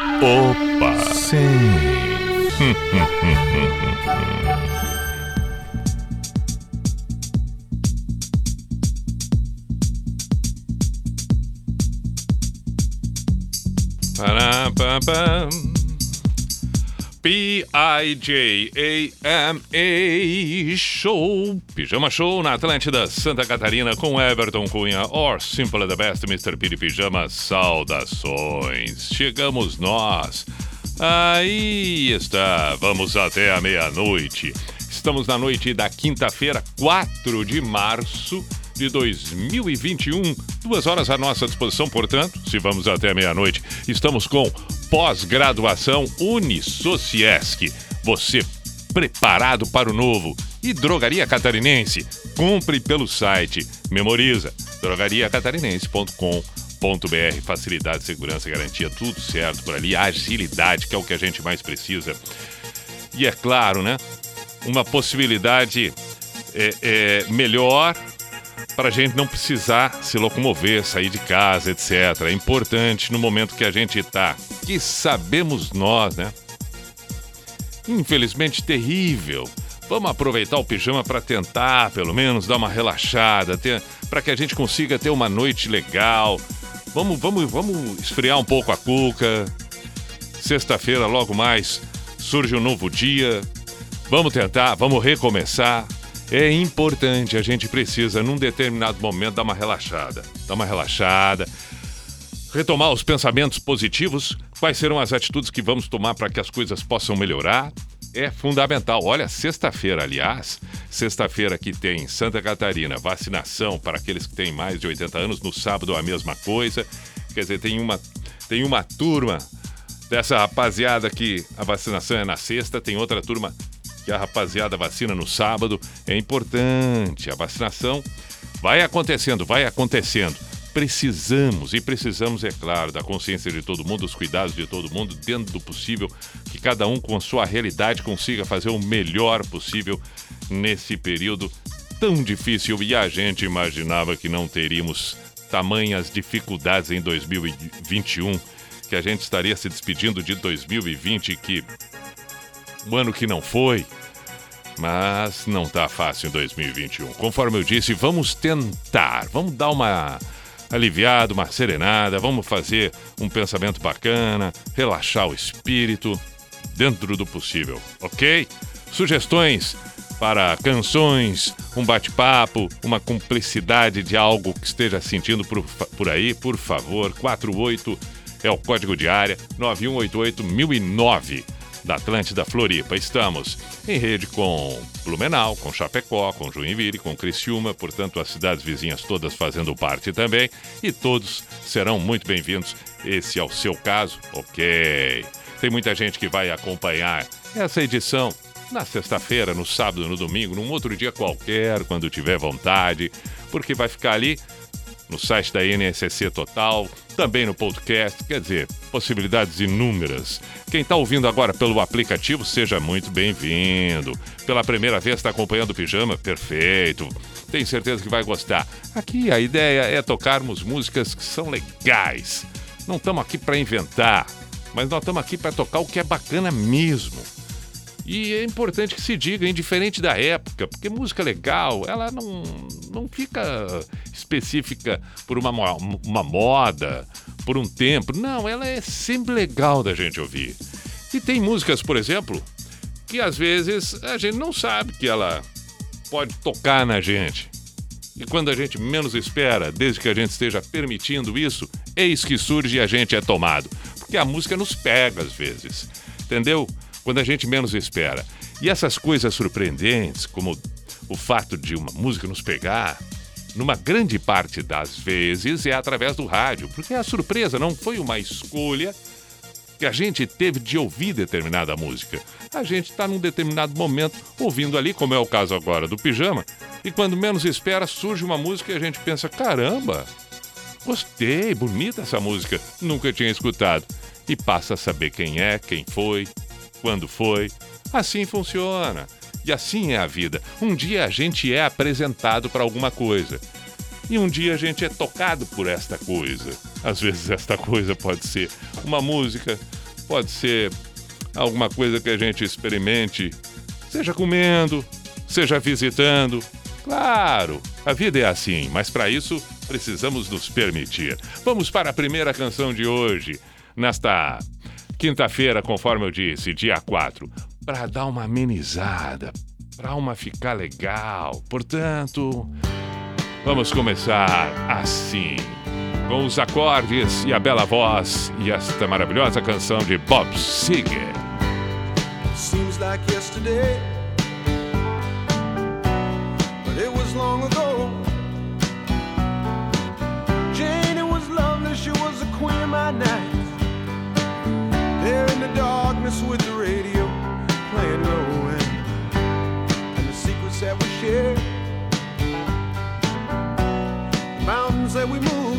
Opa! Ba-da-ba-bam. P-I-J-A-M-A Show, Pijama Show na Atlântida, Santa Catarina com Everton Cunha, or Simple the Best, Mr. Piri Pijama, saudações. Chegamos nós. Aí está, vamos até a meia-noite. Estamos na noite da quinta-feira, 4 de março de 2021. Duas horas à nossa disposição, portanto, se vamos até meia-noite, estamos com pós-graduação Unisociesc. Você preparado para o novo. E Drogaria Catarinense. Compre pelo site. Memoriza. drogariacatarinense.com.br. Facilidade, segurança, garantia, tudo certo por ali. Agilidade, que é o que a gente mais precisa. E é claro, né? Uma possibilidade é, é, melhor para a gente não precisar se locomover, sair de casa, etc. É importante no momento que a gente está, que sabemos nós, né? Infelizmente terrível. Vamos aproveitar o pijama para tentar, pelo menos, dar uma relaxada, para que a gente consiga ter uma noite legal. Vamos, vamos, vamos esfriar um pouco a cuca. Sexta-feira, logo mais, surge um novo dia. Vamos tentar, vamos recomeçar. É importante, a gente precisa, num determinado momento, dar uma relaxada. Dar uma relaxada, retomar os pensamentos positivos. Quais serão as atitudes que vamos tomar para que as coisas possam melhorar? É fundamental. Olha, sexta-feira, aliás, sexta-feira que tem Santa Catarina, vacinação para aqueles que têm mais de 80 anos. No sábado, a mesma coisa. Quer dizer, tem uma, tem uma turma dessa rapaziada que a vacinação é na sexta, tem outra turma que a rapaziada vacina no sábado. É importante. A vacinação vai acontecendo, vai acontecendo. Precisamos, e precisamos, é claro, da consciência de todo mundo, dos cuidados de todo mundo, dentro do possível, que cada um com a sua realidade consiga fazer o melhor possível nesse período tão difícil. E a gente imaginava que não teríamos tamanhas dificuldades em 2021, que a gente estaria se despedindo de 2020, que o ano que não foi, mas não tá fácil em 2021. Conforme eu disse, vamos tentar, vamos dar uma aliviada, uma serenada, vamos fazer um pensamento bacana, relaxar o espírito dentro do possível, ok? Sugestões para canções, um bate-papo, uma cumplicidade de algo que esteja sentindo por, por aí, por favor, 48 é o código de área 9188 1009 da Atlântida Floripa. Estamos em rede com Blumenau, com Chapecó, com Joinville, com Criciúma, portanto, as cidades vizinhas todas fazendo parte também, e todos serão muito bem-vindos. Esse é o seu caso? Ok. Tem muita gente que vai acompanhar essa edição na sexta-feira, no sábado, no domingo, num outro dia qualquer, quando tiver vontade, porque vai ficar ali no site da NSC Total, também no podcast, quer dizer, possibilidades inúmeras. Quem está ouvindo agora pelo aplicativo, seja muito bem-vindo. Pela primeira vez está acompanhando o Pijama? Perfeito. Tenho certeza que vai gostar. Aqui a ideia é tocarmos músicas que são legais. Não estamos aqui para inventar, mas nós estamos aqui para tocar o que é bacana mesmo. E é importante que se diga, indiferente da época, porque música legal, ela não, não fica específica por uma, uma moda, por um tempo. Não, ela é sempre legal da gente ouvir. E tem músicas, por exemplo, que às vezes a gente não sabe que ela pode tocar na gente. E quando a gente menos espera, desde que a gente esteja permitindo isso, eis que surge e a gente é tomado. Porque a música nos pega às vezes. Entendeu? Quando a gente menos espera. E essas coisas surpreendentes, como o fato de uma música nos pegar, numa grande parte das vezes é através do rádio, porque a surpresa não foi uma escolha que a gente teve de ouvir determinada música. A gente está num determinado momento ouvindo ali, como é o caso agora do Pijama, e quando menos espera surge uma música e a gente pensa: caramba, gostei, bonita essa música, nunca tinha escutado. E passa a saber quem é, quem foi, quando foi. Assim funciona. E assim é a vida. Um dia a gente é apresentado para alguma coisa. E um dia a gente é tocado por esta coisa. Às vezes esta coisa pode ser uma música, pode ser alguma coisa que a gente experimente, seja comendo, seja visitando. Claro, a vida é assim, mas para isso precisamos nos permitir. Vamos para a primeira canção de hoje, nesta quinta-feira, conforme eu disse, dia 4, para dar uma amenizada, para uma ficar legal. Portanto, Vamos começar assim, com os acordes e a bela voz e esta maravilhosa canção de Bob Seger. Seems like yesterday, but it was long ago. Jane, was lovely, she was a queen of my nights. There in the darkness with the radio playing low and the secrets that we shared. mountains that we move.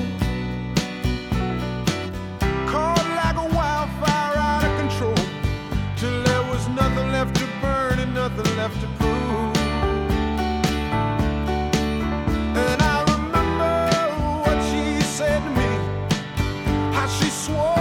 Caught like a wildfire out of control. Till there was nothing left to burn and nothing left to prove. And I remember what she said to me. How she swore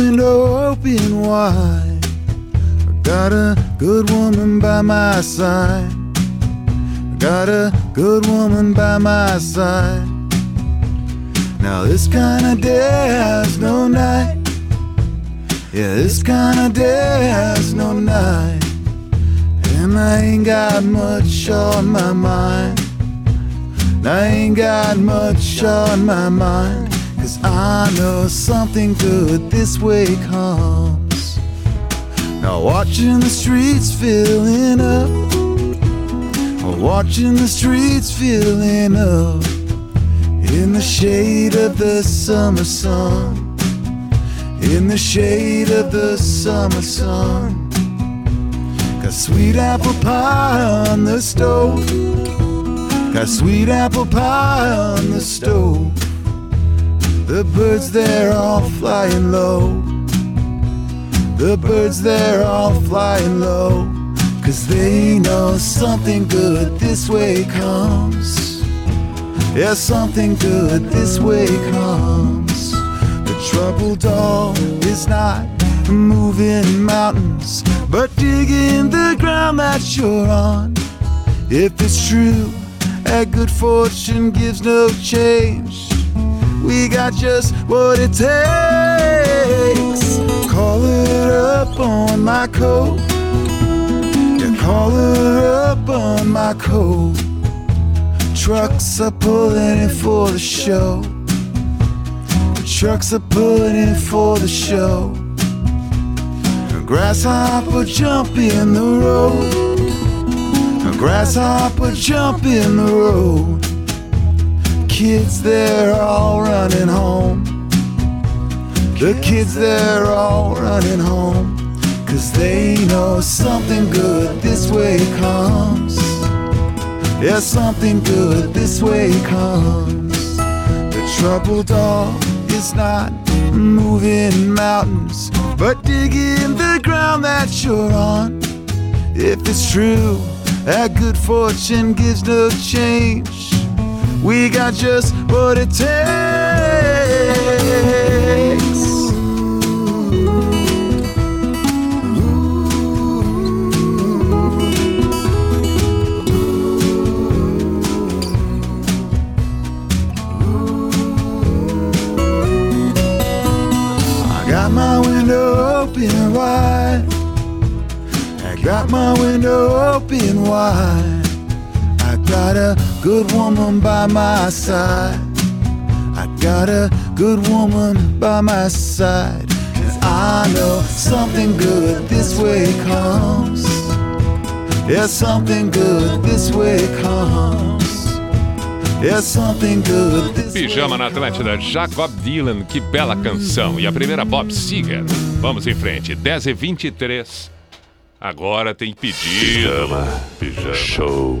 window open wide. I got a good woman by my side. I got a good woman by my side. Now this kind of day has no night. Yeah, this kind of day has no night. And I ain't got much on my mind. I ain't got much on my mind. Cause I know something good this way comes. Now, watching the streets filling up. Watching the streets filling up. In the shade of the summer sun. In the shade of the summer sun. Got sweet apple pie on the stove. Got sweet apple pie on the stove. The birds there all flying low. The birds there all flying low. Cause they know something good this way comes. Yeah, something good this way comes. The troubled dog is not moving mountains, but digging the ground that you're on. If it's true, that good fortune gives no change. We got just what it takes. Call it up on my coat. Yeah, call it up on my coat. Trucks are pulling in for the show. Trucks are pulling in for the show. Grasshopper jump in the road. A grasshopper jump in the road. Kids, they're all running home. The kids, they're all running home. Cause they know something good this way comes. Yeah, something good this way comes. The troubled dog is not moving mountains, but digging the ground that you're on. If it's true, that good fortune gives no change. We got just what it takes. I got my window open wide. I got my window open wide. I got a good woman by my side. I got a good woman by my side. And I know something good this way comes. Yeah, something good this way comes. Yeah, something good this Pijama na Atlântida, Jacob Dylan, que bela canção. E a primeira, Bob Seger. Vamos em frente, 10 e 23 Agora tem pedido. Pijama, pijama. Show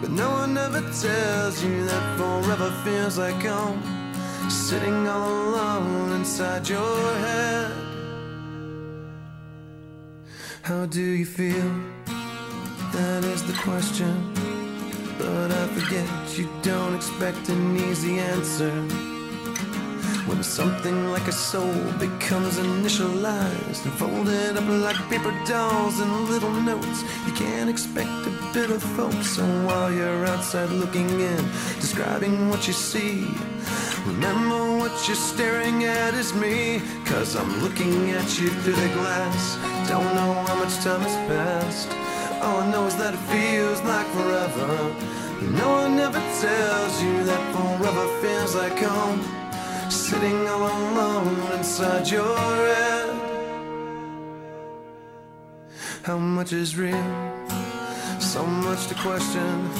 But no one ever tells you that forever feels like home. Sitting all alone inside your head. How do you feel? That is the question. But I forget you don't expect an easy answer. When something like a soul becomes initialized and folded up like paper dolls and little notes, you can't expect a bit of hope. So while you're outside looking in, describing what you see, remember what you're staring at is me. Cause I'm looking at you through the glass. Don't know how much time has passed. All I know is that it feels like forever. No one ever tells you that forever feels like home sitting all alone inside your head. How much is real? So much to question.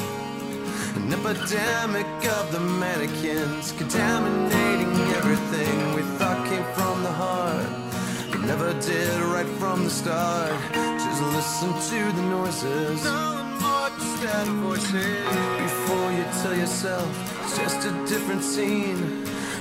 An epidemic of the mannequins contaminating everything we thought came from the heart. But never did right from the start. Just listen to the noises. Before you tell yourself it's just a different scene.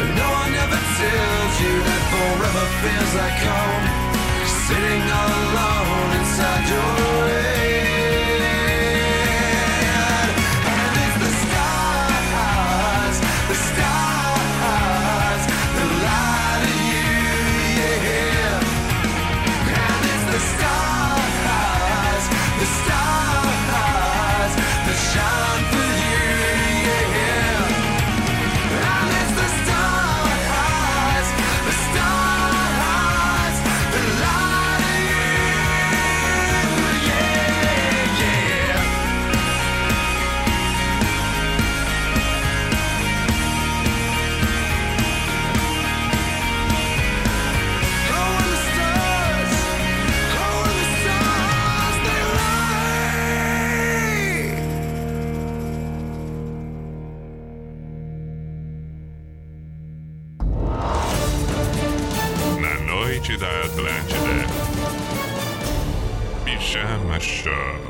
No one ever tells you that forever feels like home. Sitting all alone inside your head. Noite da Atlântida. Pijama Show.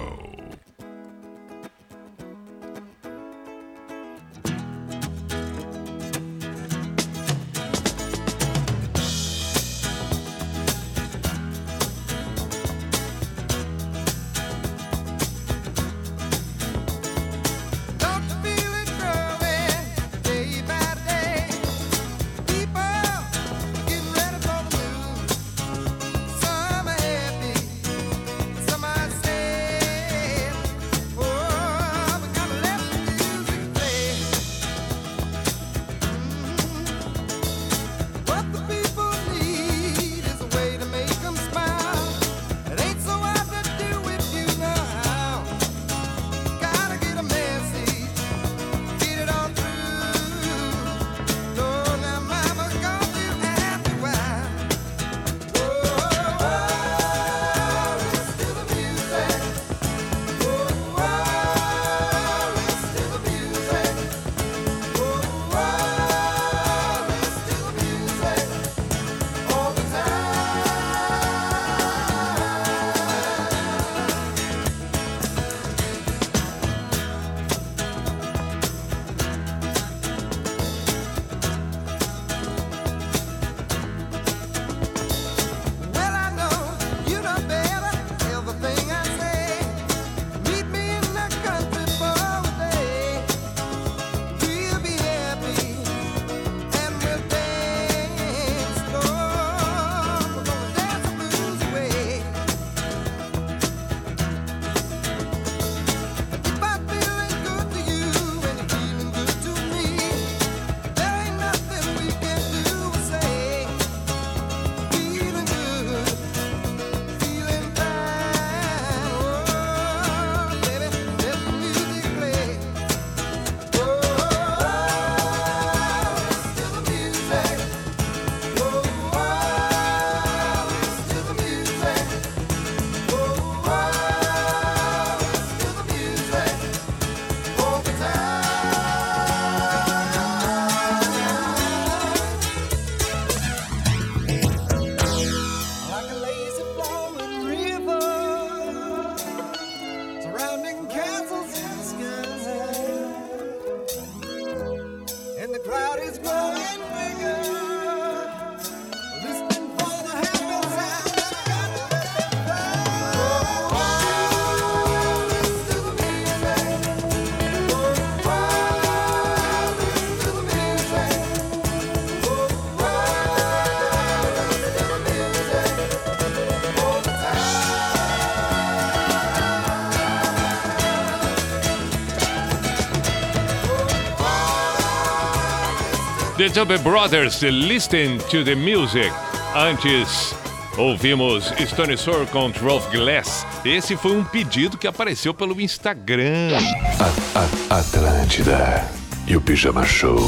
The Jobe Brothers, Listen to the Music. Antes, ouvimos Stone Sour com Rolf Glass. Esse foi um pedido que apareceu pelo Instagram. A, a, Atlântida e o Pijama Show.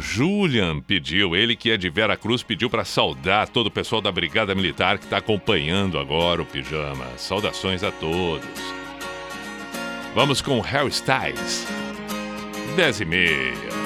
Julian pediu, ele que é de Vera Cruz, pediu para saudar todo o pessoal da Brigada Militar que está acompanhando agora o Pijama. Saudações a todos. Vamos com Harry Styles. 10 e meia.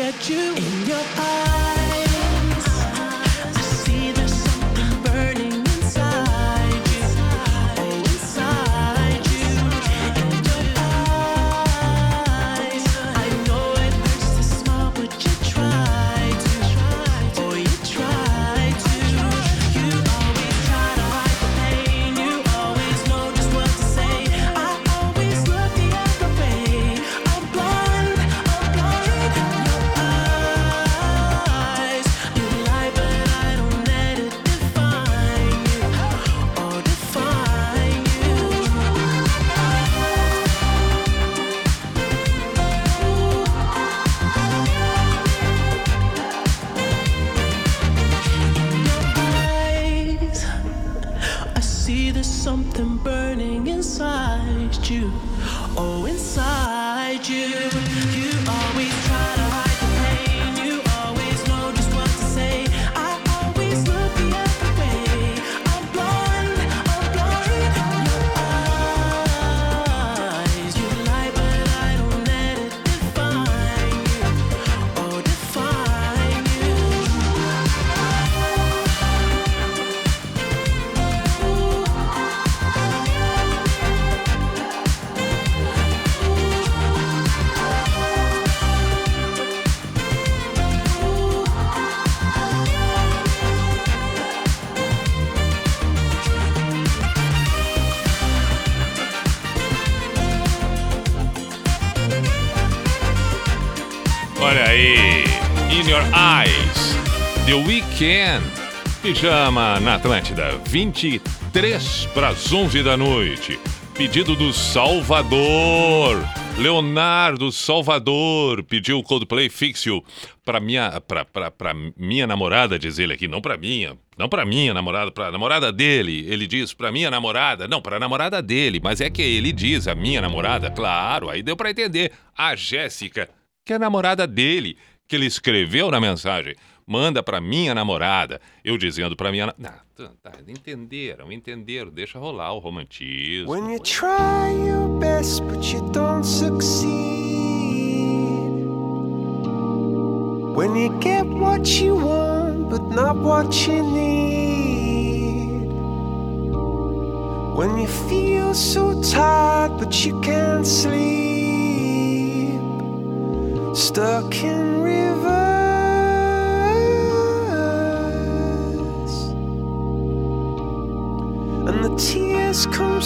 At you in your eyes. Weekend, pijama na Atlântida, 23 para as 11 da noite. Pedido do Salvador, Leonardo Salvador pediu o Coldplay Fix para minha, pra, pra minha namorada, diz ele aqui, não para minha, não para minha namorada, para namorada dele. Ele diz para minha namorada, não, para namorada dele, mas é que ele diz a minha namorada, claro, aí deu para entender. A Jéssica que é a namorada dele, que ele escreveu na mensagem. Manda pra minha namorada. Eu dizendo pra minha. Não, tá, tá, entenderam, entenderam. Deixa rolar o romantismo. When you try your best but you don't succeed. When you get what you want but not what you need. When you feel so tired but you can't sleep. Stuck in reverse. Tears come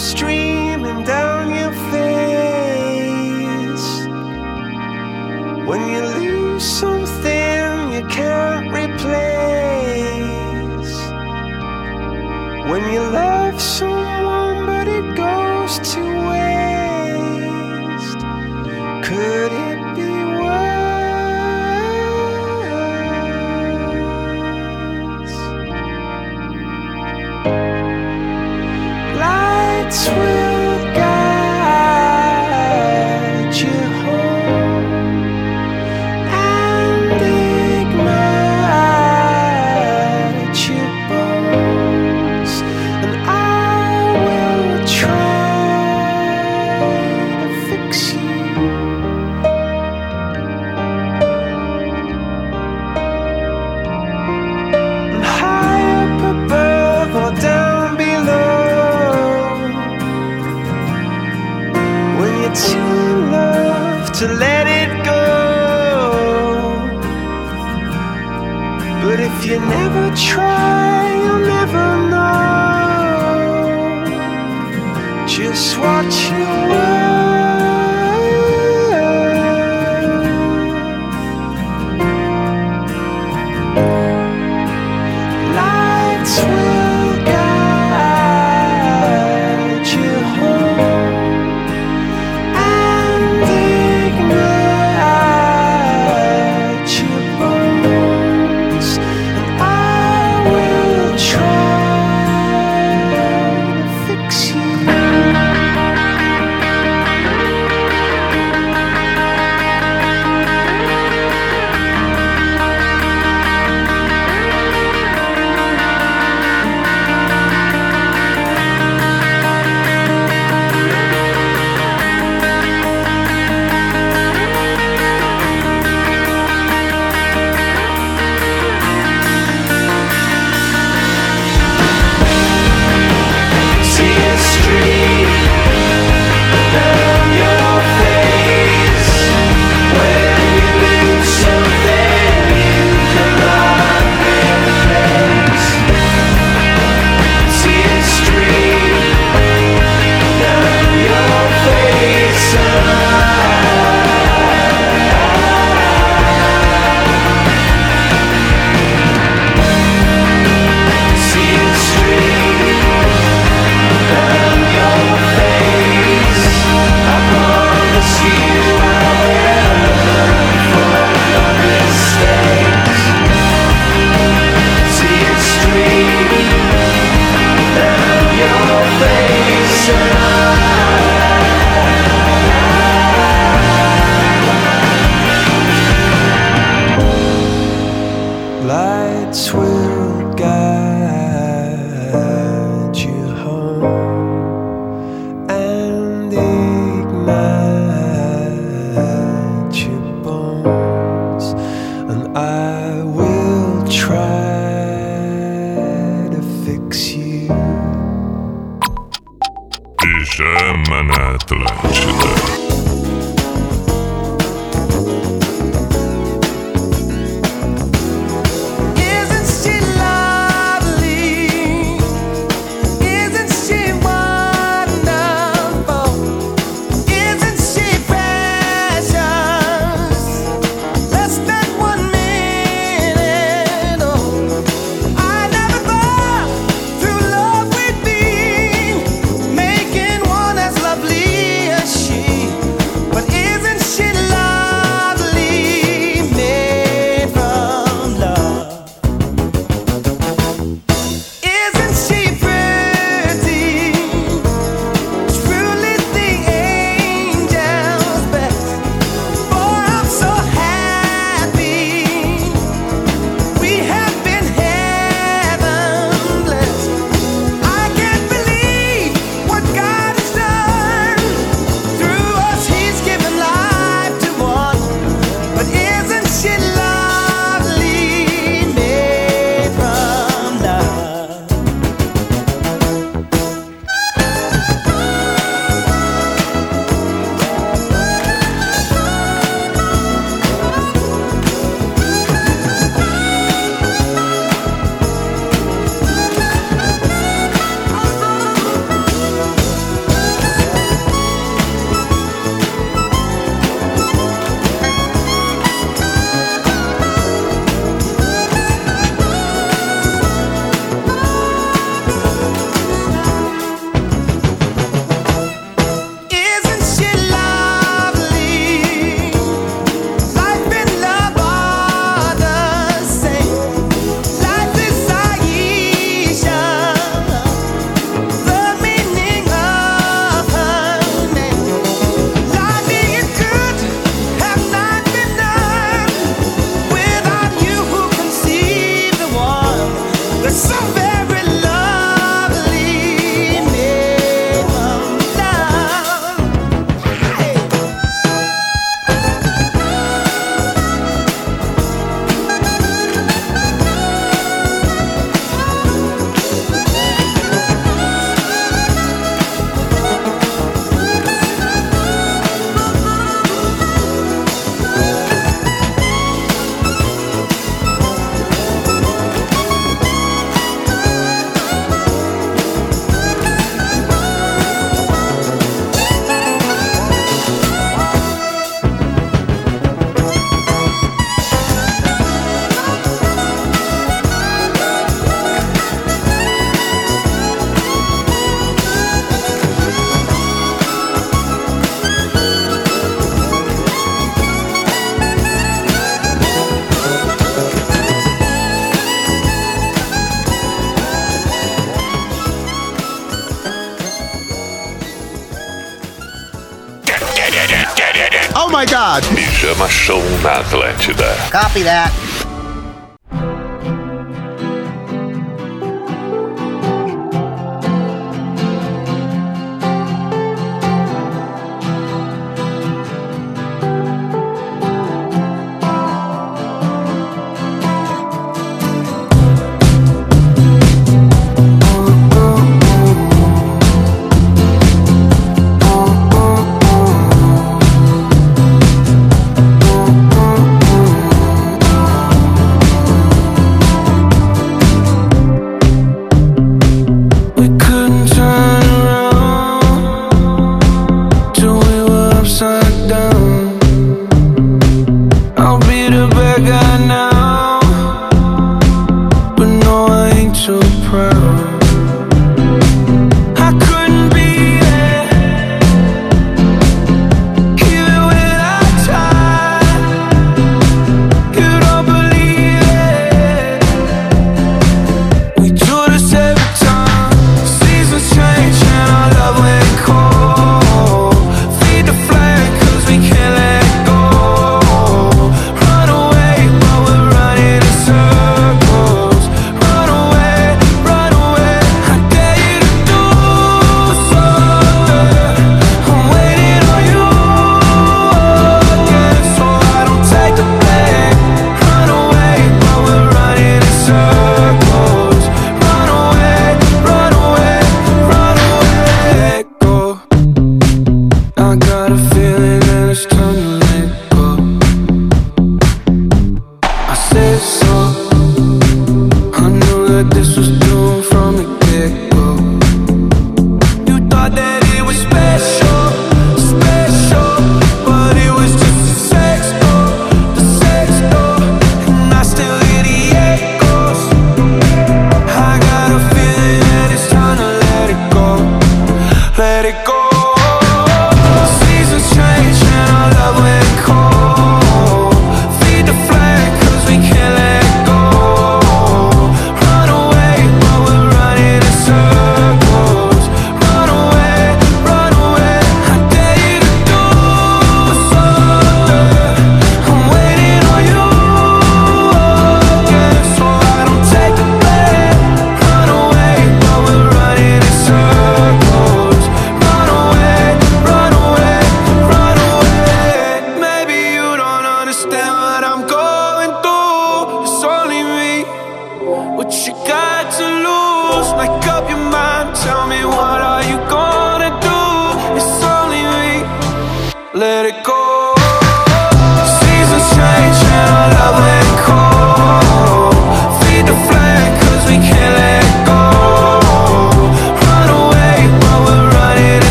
Pijama Show na Atlântida. Copy that.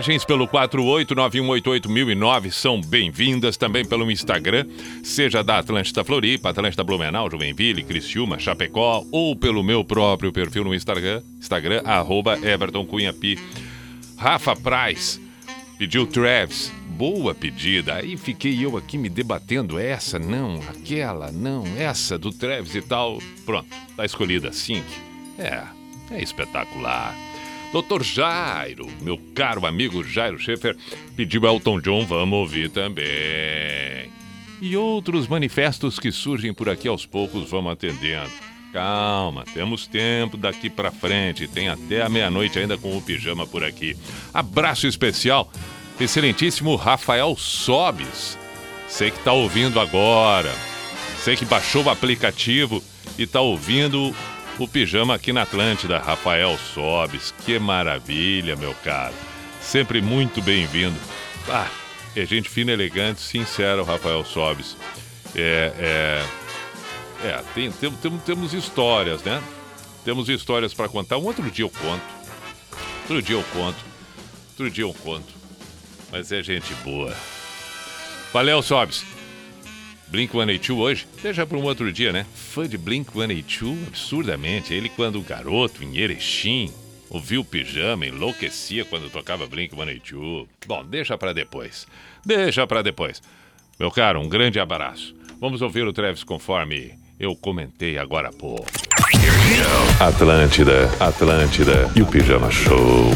Mensagens pelo 489188009 são bem-vindas também pelo Instagram, seja da Atlântida Floripa, Atlântida Blumenau, Joinville, Criciúma, Chapecó ou pelo meu próprio perfil no Instagram, Instagram arroba Everton Cunha Pi. Rafa Praz pediu Travis, boa pedida. Aí fiquei eu aqui me debatendo essa, não, aquela, não, essa do Travis e tal. Pronto, tá escolhida, Sync. É, é espetacular. Doutor Jairo, meu caro amigo Jairo Schaefer, pediu Elton John, vamos ouvir também. E outros manifestos que surgem por aqui aos poucos vamos atendendo. Calma, temos tempo daqui pra frente, tem até a meia-noite ainda com o pijama por aqui. Abraço especial, excelentíssimo Rafael Sobes. Sei que tá ouvindo agora, sei que baixou o aplicativo e tá ouvindo o pijama aqui na Atlântida, Rafael Sobes. Que maravilha, meu caro. Sempre muito bem-vindo. Ah, é gente fina, elegante, sincero, Rafael Sobes. É, é, é tem, tem, tem, temos histórias, né? Temos histórias para contar. Um outro dia eu conto. Outro dia eu conto. Outro dia eu conto. Mas é gente boa. Valeu, Sobes. Blink 182 hoje, deixa para um outro dia, né? Fã de Blink 182 absurdamente. Ele, quando garoto, em Erechim, ouviu o pijama, enlouquecia quando tocava Blink 182. Bom, deixa para depois. Deixa para depois. Meu caro, um grande abraço. Vamos ouvir o Travis conforme eu comentei agora há pouco. Atlântida, Atlântida e o Pijama Show.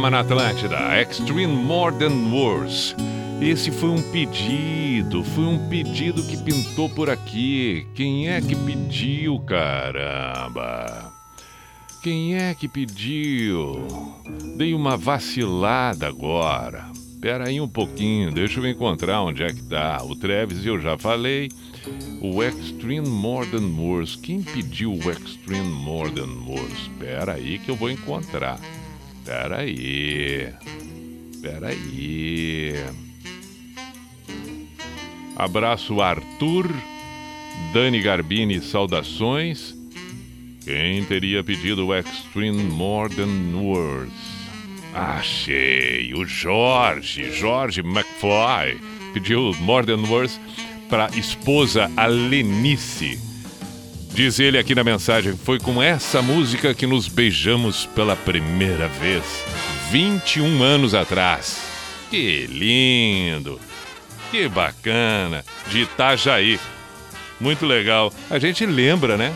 Pijama na Atlântida, Extreme More Than Words. Esse foi um pedido, foi um pedido que pintou por aqui. Quem é que pediu, caramba? Quem é que pediu? Dei uma vacilada agora. Pera aí um pouquinho, deixa eu encontrar onde é que tá. O Travis eu já falei. O Extreme More Than Words. Quem pediu o Extreme More Than Words? Pera aí que eu vou encontrar. Pera aí. Pera aí. Abraço Arthur. Dani Garbini, saudações. Quem teria pedido o Extreme More Than Words? Achei! O Jorge, Jorge McFly, pediu More Than Words para esposa a Lenice. Diz ele aqui na mensagem: foi com essa música que nos beijamos pela primeira vez, 21 anos atrás. Que lindo! Que bacana! De Itajaí. Muito legal. A gente lembra, né?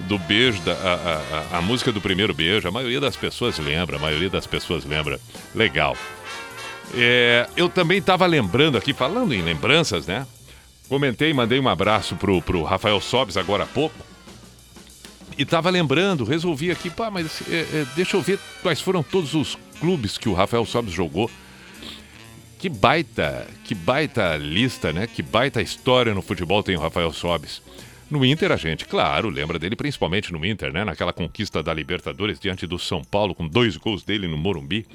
Do beijo, da, a, a, a música do primeiro beijo. A maioria das pessoas lembra, a maioria das pessoas lembra. Legal. É, eu também estava lembrando aqui, falando em lembranças, né? Comentei, mandei um abraço pro, pro Rafael Sobes agora há pouco. E tava lembrando, resolvi aqui, pá, mas é, é, deixa eu ver quais foram todos os clubes que o Rafael Sobes jogou. Que baita, que baita lista, né? Que baita história no futebol tem o Rafael Sobes. No Inter, a gente, claro, lembra dele principalmente no Inter, né? Naquela conquista da Libertadores diante do São Paulo, com dois gols dele no Morumbi.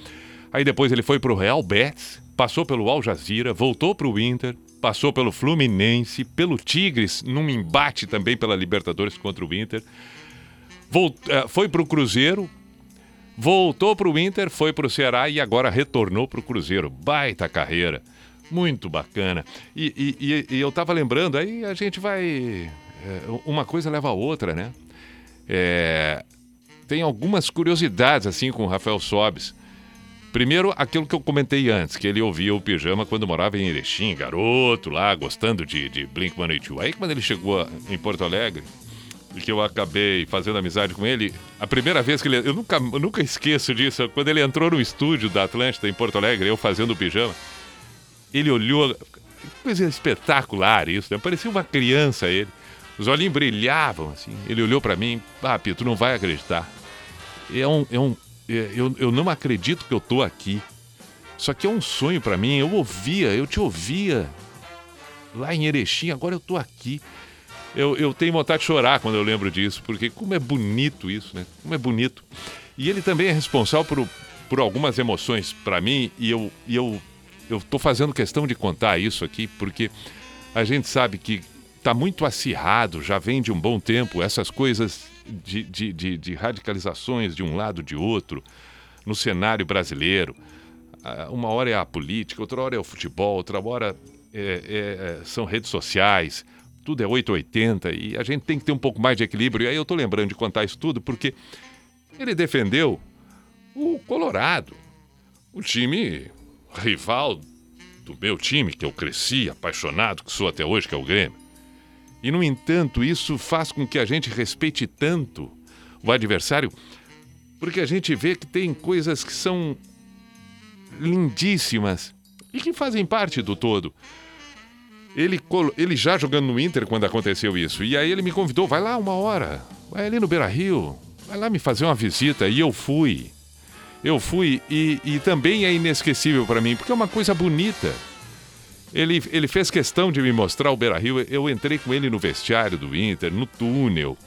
Aí depois ele foi pro Real Betis, passou pelo Al Jazeera, voltou pro Inter, passou pelo Fluminense, pelo Tigres, num embate também pela Libertadores contra o Inter. Eh, foi pro Cruzeiro, voltou pro Inter, foi pro Ceará e agora retornou pro Cruzeiro. Baita carreira. Muito bacana. E, e- e- eu tava lembrando, aí a gente vai. é, uma coisa leva a outra, né? É, tem algumas curiosidades assim com o Rafael Sobes. Primeiro, aquilo que eu comentei antes, que ele ouvia o pijama quando morava em Erechim, garoto lá, gostando de, de Blink-182. Aí quando ele chegou em Porto Alegre, e que eu acabei fazendo amizade com ele, a primeira vez que ele... Eu nunca, eu nunca esqueço disso, quando ele entrou no estúdio da Atlântida em Porto Alegre, eu fazendo o pijama, ele olhou... Coisa espetacular isso, né? Parecia uma criança ele. Os olhinhos brilhavam, assim. Ele olhou pra mim, ah, Pio, tu não vai acreditar. É um, é um, eu, eu não acredito que eu tô aqui. Isso aqui é um sonho pra mim. Eu ouvia, eu te ouvia lá em Erechim, agora eu tô aqui. Eu, eu tenho vontade de chorar quando eu lembro disso, porque como é bonito isso, né? Como é bonito. E ele também é responsável por, por algumas emoções pra mim, e eu, e eu, eu tô fazendo questão de contar isso aqui, porque a gente sabe que tá muito acirrado, já vem de um bom tempo, essas coisas de, de, de, de radicalizações de um lado de outro no cenário brasileiro. Ah, Uma hora é a política, outra hora é o futebol, outra hora é- é- é- são redes sociais, tudo é 880 e a gente tem que ter um pouco mais de equilíbrio. E aí eu tô lembrando de contar isso tudo porque ele defendeu o Colorado, o time rival do meu time, que eu cresci, apaixonado, que sou até hoje, que é o Grêmio. E, no entanto, isso faz com que a gente respeite tanto o adversário, porque a gente vê que tem coisas que são lindíssimas e que fazem parte do todo. Ele, ele já jogando no Inter quando aconteceu isso. E aí ele me convidou, vai lá uma hora, vai ali no Beira Rio, vai lá me fazer uma visita. E eu fui. Eu fui e, e também é inesquecível para mim, porque é uma coisa bonita. Ele, ele fez questão de me mostrar o Beira Rio. Eu entrei com ele no vestiário do Inter, no túnel,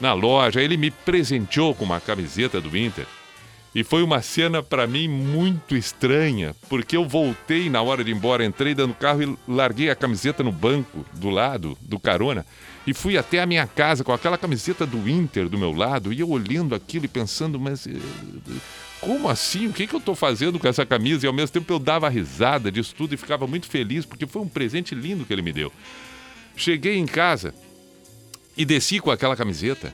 na loja. Ele me presenteou com uma camiseta do Inter. E foi uma cena para mim muito estranha, porque eu voltei na hora de ir embora, entrei dentro do carro e larguei a camiseta no banco do lado do carona e fui até a minha casa com aquela camiseta do Inter do meu lado e eu olhando aquilo e pensando, mas eh, como assim? O que, que eu tô fazendo com essa camisa? E ao mesmo tempo eu dava risada disso tudo e ficava muito feliz porque foi um presente lindo que ele me deu. Cheguei em casa e desci com aquela camiseta.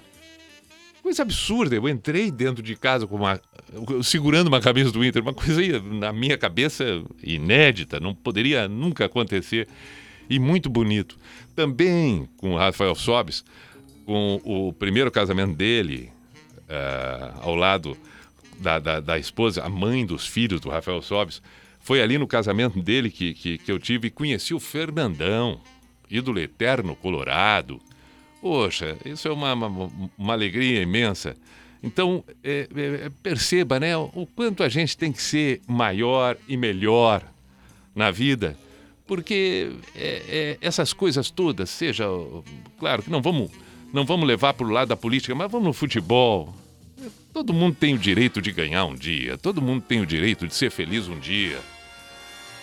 Coisa absurda, eu entrei dentro de casa com uma, segurando uma camisa do Inter, uma coisa na minha cabeça inédita, não poderia nunca acontecer e muito bonito. Também com o Rafael Sobes, com o primeiro casamento dele, ah, ao lado da, da, da esposa, a mãe dos filhos do Rafael Sobes, foi ali no casamento dele que, que, que eu tive e conheci o Fernandão, ídolo eterno colorado. Poxa, isso é uma, uma, uma alegria imensa. Então, é, é, perceba, né, o quanto a gente tem que ser maior e melhor na vida, porque é, é, essas coisas todas, seja, claro que não vamos, não vamos levar para o lado da política, mas vamos no futebol. Todo mundo tem o direito de ganhar um dia, todo mundo tem o direito de ser feliz um dia.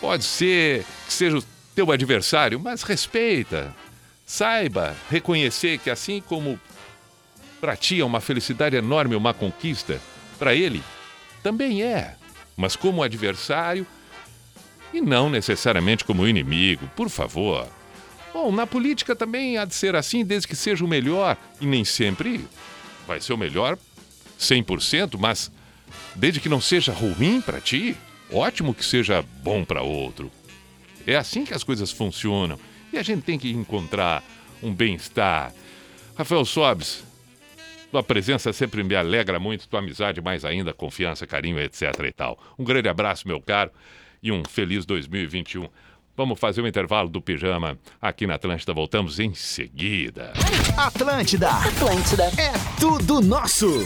Pode ser que seja o teu adversário, mas respeita. Saiba reconhecer que assim como para ti é uma felicidade enorme, uma conquista, para ele também é. Mas como adversário e não necessariamente como inimigo, por favor. Bom, na política também há de ser assim, desde que seja o melhor, e nem sempre vai ser o melhor 100%, mas desde que não seja ruim para ti, ótimo que seja bom para outro. É assim que as coisas funcionam e a gente tem que encontrar um bem-estar. Rafael Sobes, tua presença sempre me alegra muito, tua amizade mais ainda, confiança, carinho, etc e tal. Um grande abraço, meu caro, e um feliz 2021. Vamos fazer um intervalo do pijama aqui na Atlântida. Voltamos em seguida. Atlântida. Atlântida. É tudo nosso.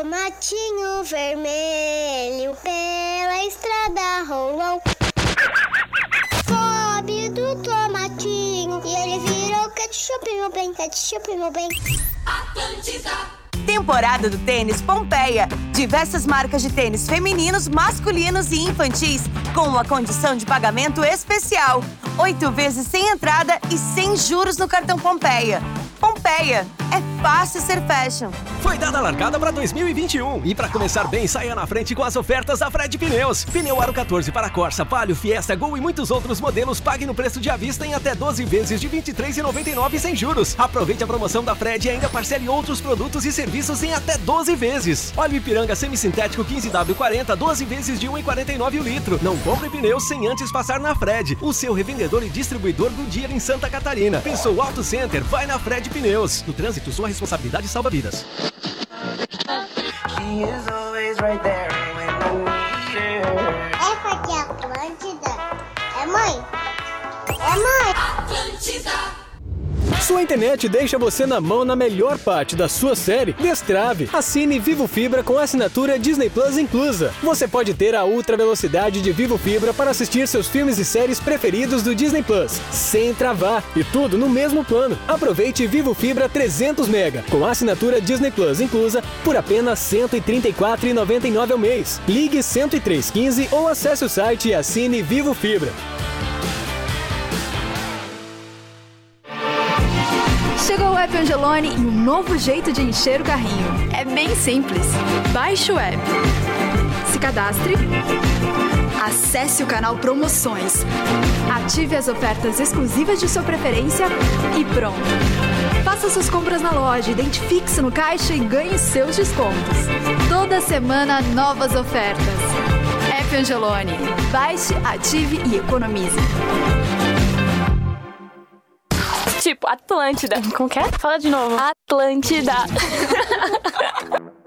Tomatinho vermelho pela estrada rolou. Pobre do tomatinho e ele virou ketchup, meu bem, ketchup, meu bem. Temporada do tênis Pompeia. Diversas marcas de tênis femininos, masculinos e infantis com uma condição de pagamento especial. Oito vezes sem entrada e sem juros no cartão Pompeia. Pompeia. É fácil ser fashion. Foi dada a largada para 2021 e para começar bem, saia na frente com as ofertas da Fred Pneus. Pneu Aro 14 para Corsa, Palio, Fiesta, Gol e muitos outros modelos. Pague no preço de à vista em até 12 vezes de R$ 23,99 sem juros. Aproveite a promoção da Fred e ainda parcele outros produtos e serviços em até 12 vezes. Óleo Ipiranga semissintético 15W40, 12 vezes de R$ 1,49 o litro. Não compre pneus sem antes passar na Fred, o seu revendedor e distribuidor do dia em Santa Catarina. Pensou Auto Center? Vai na Fred Pneus. No trânsito, sua responsabilidade salva vidas. Essa aqui é Atlântida. É mãe? É mãe? Atlântida. Sua internet deixa você na mão na melhor parte da sua série? Destrave. Assine Vivo Fibra com assinatura Disney Plus inclusa. Você pode ter a ultra velocidade de Vivo Fibra para assistir seus filmes e séries preferidos do Disney Plus, sem travar. E tudo no mesmo plano. Aproveite Vivo Fibra 300 mega com assinatura Disney Plus inclusa por apenas R$ 134,99 ao mês. Ligue 10315 ou acesse o site e assine Vivo Fibra. Chegou o app Angelone e um novo jeito de encher o carrinho. É bem simples. Baixe o app. Se cadastre. Acesse o canal Promoções. Ative as ofertas exclusivas de sua preferência e pronto. Faça suas compras na loja, identifique-se no caixa e ganhe seus descontos. Toda semana, novas ofertas. App Angelone. Baixe, ative e economize. Tipo, Atlântida. Como que é? Fala de novo. Atlântida.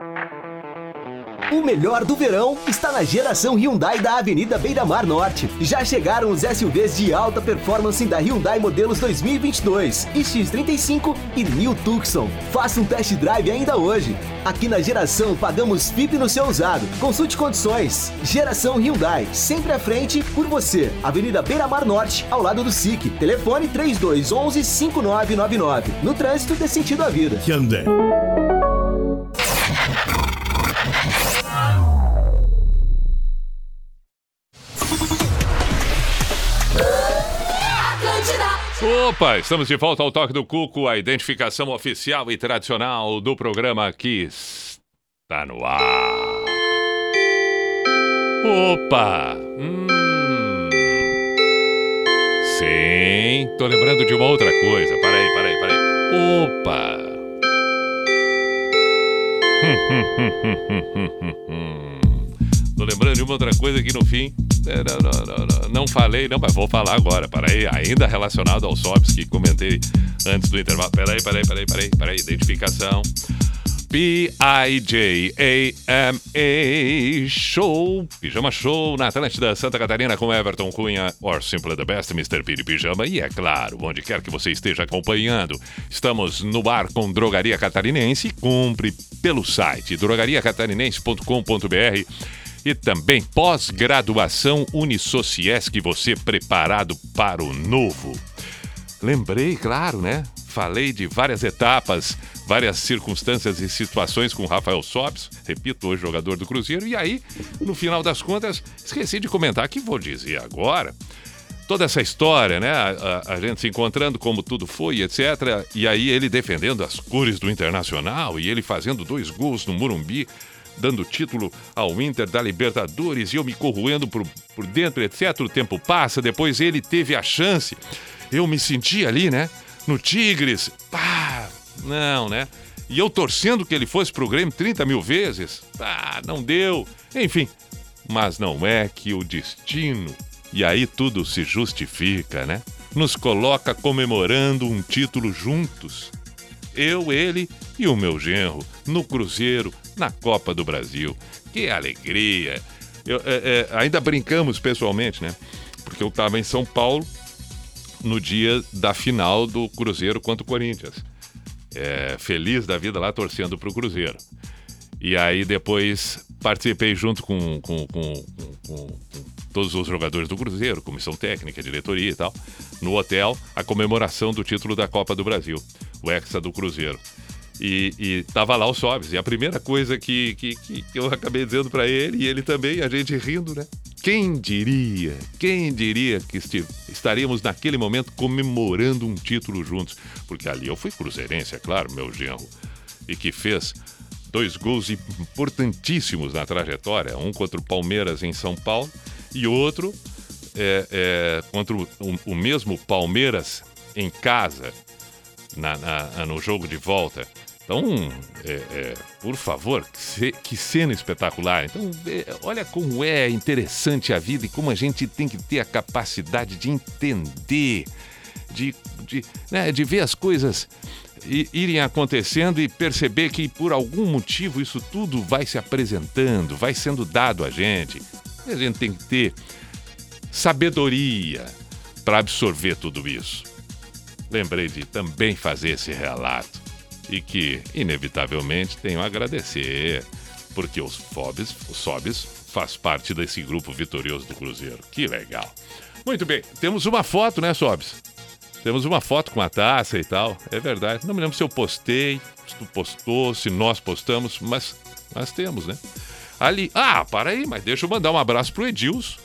O melhor do verão está na geração Hyundai da Avenida Beira Mar Norte. Já chegaram os SUVs de alta performance da Hyundai modelos 2022, X35 e New Tucson. Faça um test drive ainda hoje. Aqui na geração pagamos FIP no seu usado. Consulte condições. Geração Hyundai, sempre à frente por você. Avenida Beira Mar Norte, ao lado do SIC. Telefone 3211 5999. No trânsito dê sentido à vida. Hyundai. Opa, estamos de volta ao Toque do Cuco, a identificação oficial e tradicional do programa que está no ar. Opa! Hum. Sim, tô lembrando de uma outra coisa. Peraí, peraí, peraí. Opa! Tô lembrando de uma outra coisa que no fim. Não, falei, não, mas vou falar agora. Peraí, ainda relacionado aos SOPs que comentei antes do intervalo. Peraí, peraí, peraí, peraí, peraí. Identificação. P-I-J-A-M-A Show, Pijama Show na Atlântida Santa Catarina com Everton Cunha, or Simple the Best, Mr. Piri Pijama. E é claro, onde quer que você esteja acompanhando, estamos no ar com Drogaria Catarinense. Compre pelo site drogariacatarinense.com.br e também pós-graduação Unisociesc, você preparado para o novo. Lembrei, claro, né? Falei de várias etapas, várias circunstâncias e situações com Rafael Sobis, repito, hoje jogador do Cruzeiro, e aí, no final das contas, esqueci de comentar que vou dizer agora. Toda essa história, né? A, a- a gente se encontrando, como tudo foi, etc. E aí ele defendendo as cores do Internacional e ele fazendo dois gols no Morumbi, dando título ao Inter da Libertadores e eu me corroendo por, por dentro, etc. O tempo passa, depois ele teve a chance. Eu me senti ali, né? No Tigres, pá, não, né? E eu torcendo que ele fosse pro Grêmio 30 mil vezes, ah, não deu. Enfim, mas não é que o destino, e aí tudo se justifica, né? Nos coloca comemorando um título juntos. Eu, ele e o meu genro, no Cruzeiro, na Copa do Brasil. Que alegria! Eu, é, é, ainda brincamos pessoalmente, né? Porque eu estava em São Paulo no dia da final do Cruzeiro contra o Corinthians. É, feliz da vida lá torcendo para o Cruzeiro. E aí depois participei junto com, com, com, com- todos os jogadores do Cruzeiro, comissão técnica, diretoria e tal, no hotel, a comemoração do título da Copa do Brasil, o Hexa do Cruzeiro. E, e tava lá o Sobs. E a primeira coisa que, que, que eu acabei dizendo para ele, e ele também, a gente rindo, né? Quem diria, quem diria que estaríamos naquele momento comemorando um título juntos? Porque ali eu fui cruzeirense, é claro, meu genro, e que fez dois gols importantíssimos na trajetória, um contra o Palmeiras em São Paulo e outro é, é, contra o, o- o mesmo Palmeiras em casa, na- na- no jogo de volta. Então, é, é, por favor, que, ce- que cena espetacular. Então, é, olha como é interessante a vida e como a gente tem que ter a capacidade de entender, de, de, né, de ver as coisas irem acontecendo e perceber que por algum motivo isso tudo vai se apresentando, vai sendo dado a gente. E a gente tem que ter sabedoria para absorver tudo isso. Lembrei de também fazer esse relato e que, inevitavelmente, tenho a agradecer, porque os Fobs, os Sobs faz parte desse grupo vitorioso do Cruzeiro. Que legal. Muito bem, temos uma foto, né, Sobs? Temos uma foto com a taça e tal. É verdade. Não me lembro se eu postei, se tu postou, se nós postamos, mas nós temos, né? Ali. Ah, para aí, mas deixa eu mandar um abraço pro Edilson.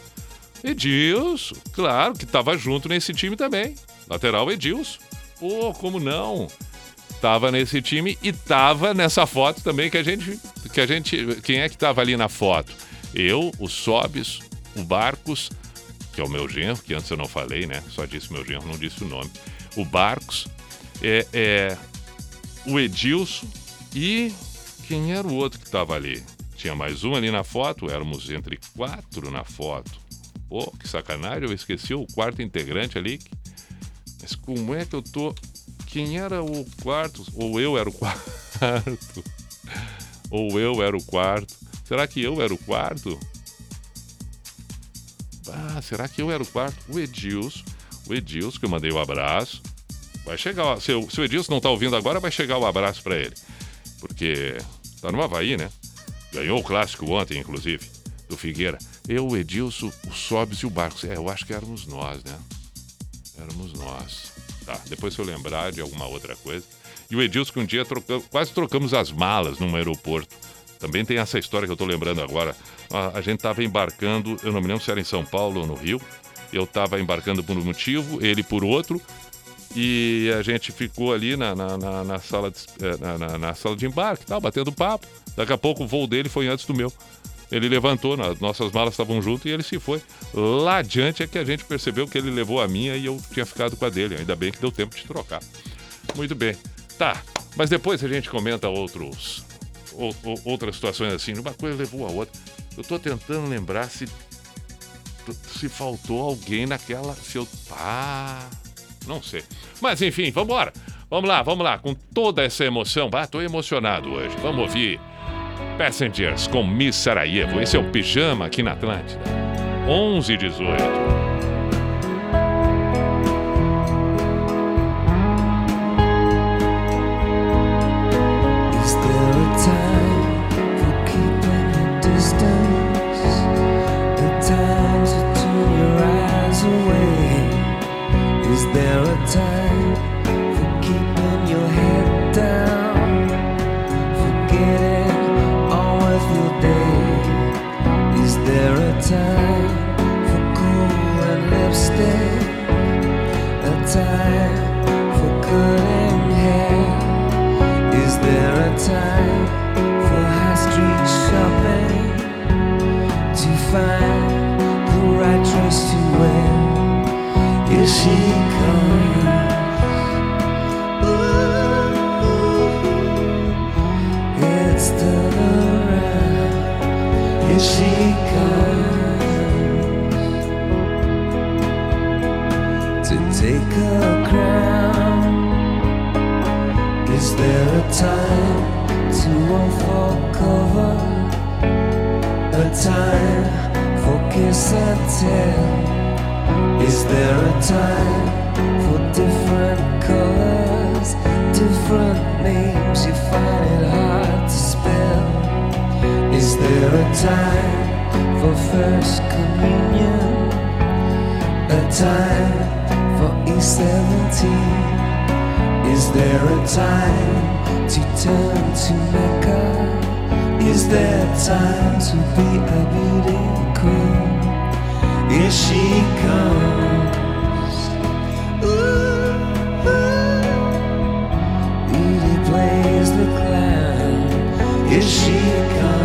Edilson, claro, que tava junto nesse time também. Lateral Edilson. Pô, como não? Tava nesse time e tava nessa foto também que a gente. Que a gente quem é que tava ali na foto? Eu, o Sobis, o Barcos, que é o meu genro, que antes eu não falei, né? Só disse meu genro, não disse o nome. O Barcos, é, é, o Edilson e quem era o outro que estava ali? Tinha mais um ali na foto, éramos entre quatro na foto. Pô, que sacanagem, eu esqueci o quarto integrante ali. Mas como é que eu tô. Quem era o quarto? Ou eu era o quarto? Ou eu era o quarto? Será que eu era o quarto? Ah, será que eu era o quarto? O Edilson. O Edilson, que eu mandei o abraço. Vai chegar. Se, o- Edilson não tá ouvindo agora, vai chegar o abraço para ele. Porque tá no Havaí, né? Ganhou o clássico ontem, inclusive, do Figueira. Eu, o Edilson, o Sobes e o Barcos. É, eu acho que éramos nós, né? Éramos nós. Tá, depois se eu lembrar de alguma outra coisa. E o Edilson que um dia troca- quase trocamos as malas num aeroporto. Também tem essa história que eu tô lembrando agora. A, a gente tava embarcando, eu não me lembro se era em São Paulo ou no Rio. Eu tava embarcando por um motivo, ele por outro. E a gente ficou ali na, na, na- na sala, de, eh, na, na- sala de embarque, tal, batendo papo. Daqui a pouco o voo dele foi antes do meu. Ele levantou, as nossas malas estavam juntas e ele se foi. Lá adiante é que a gente percebeu que ele levou a minha e eu tinha ficado com a dele. Ainda bem que deu tempo de trocar. Muito bem. Tá, mas depois a gente comenta outros, ou- ou- outras situações assim. Uma coisa levou a outra. Eu tô tentando lembrar se, se faltou alguém naquela. Se eu. Ah, não sei. Mas enfim, vamos embora. Vamos lá, vamos lá. Com toda essa emoção. Ah, tô emocionado hoje. Vamos ouvir Passengers com Miss Sarajevo. Esse é o Pijama aqui na Atlântida. 11 e 18. Time to unfold cover? A time for kiss and tell? Is there a time for different colors, different names? You find it hard to spell. Is there a time for first communion? A time for E17? Is there a time to turn to Mecca? Is there a time to be a beauty queen? Here she comes. Ooh, Beauty plays the clown. Here she comes.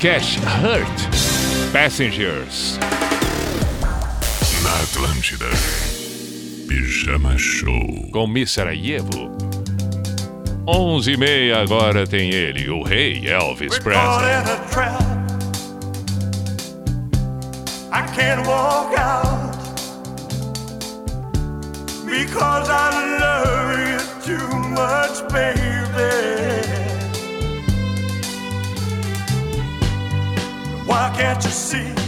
Cash Hurt Passengers. Na Atlântida, Pijama Show. Com Sarajevo. 11 e meia agora tem ele, o rei Elvis Presley. I can't walk out because I love you too much, baby. Why can't you see?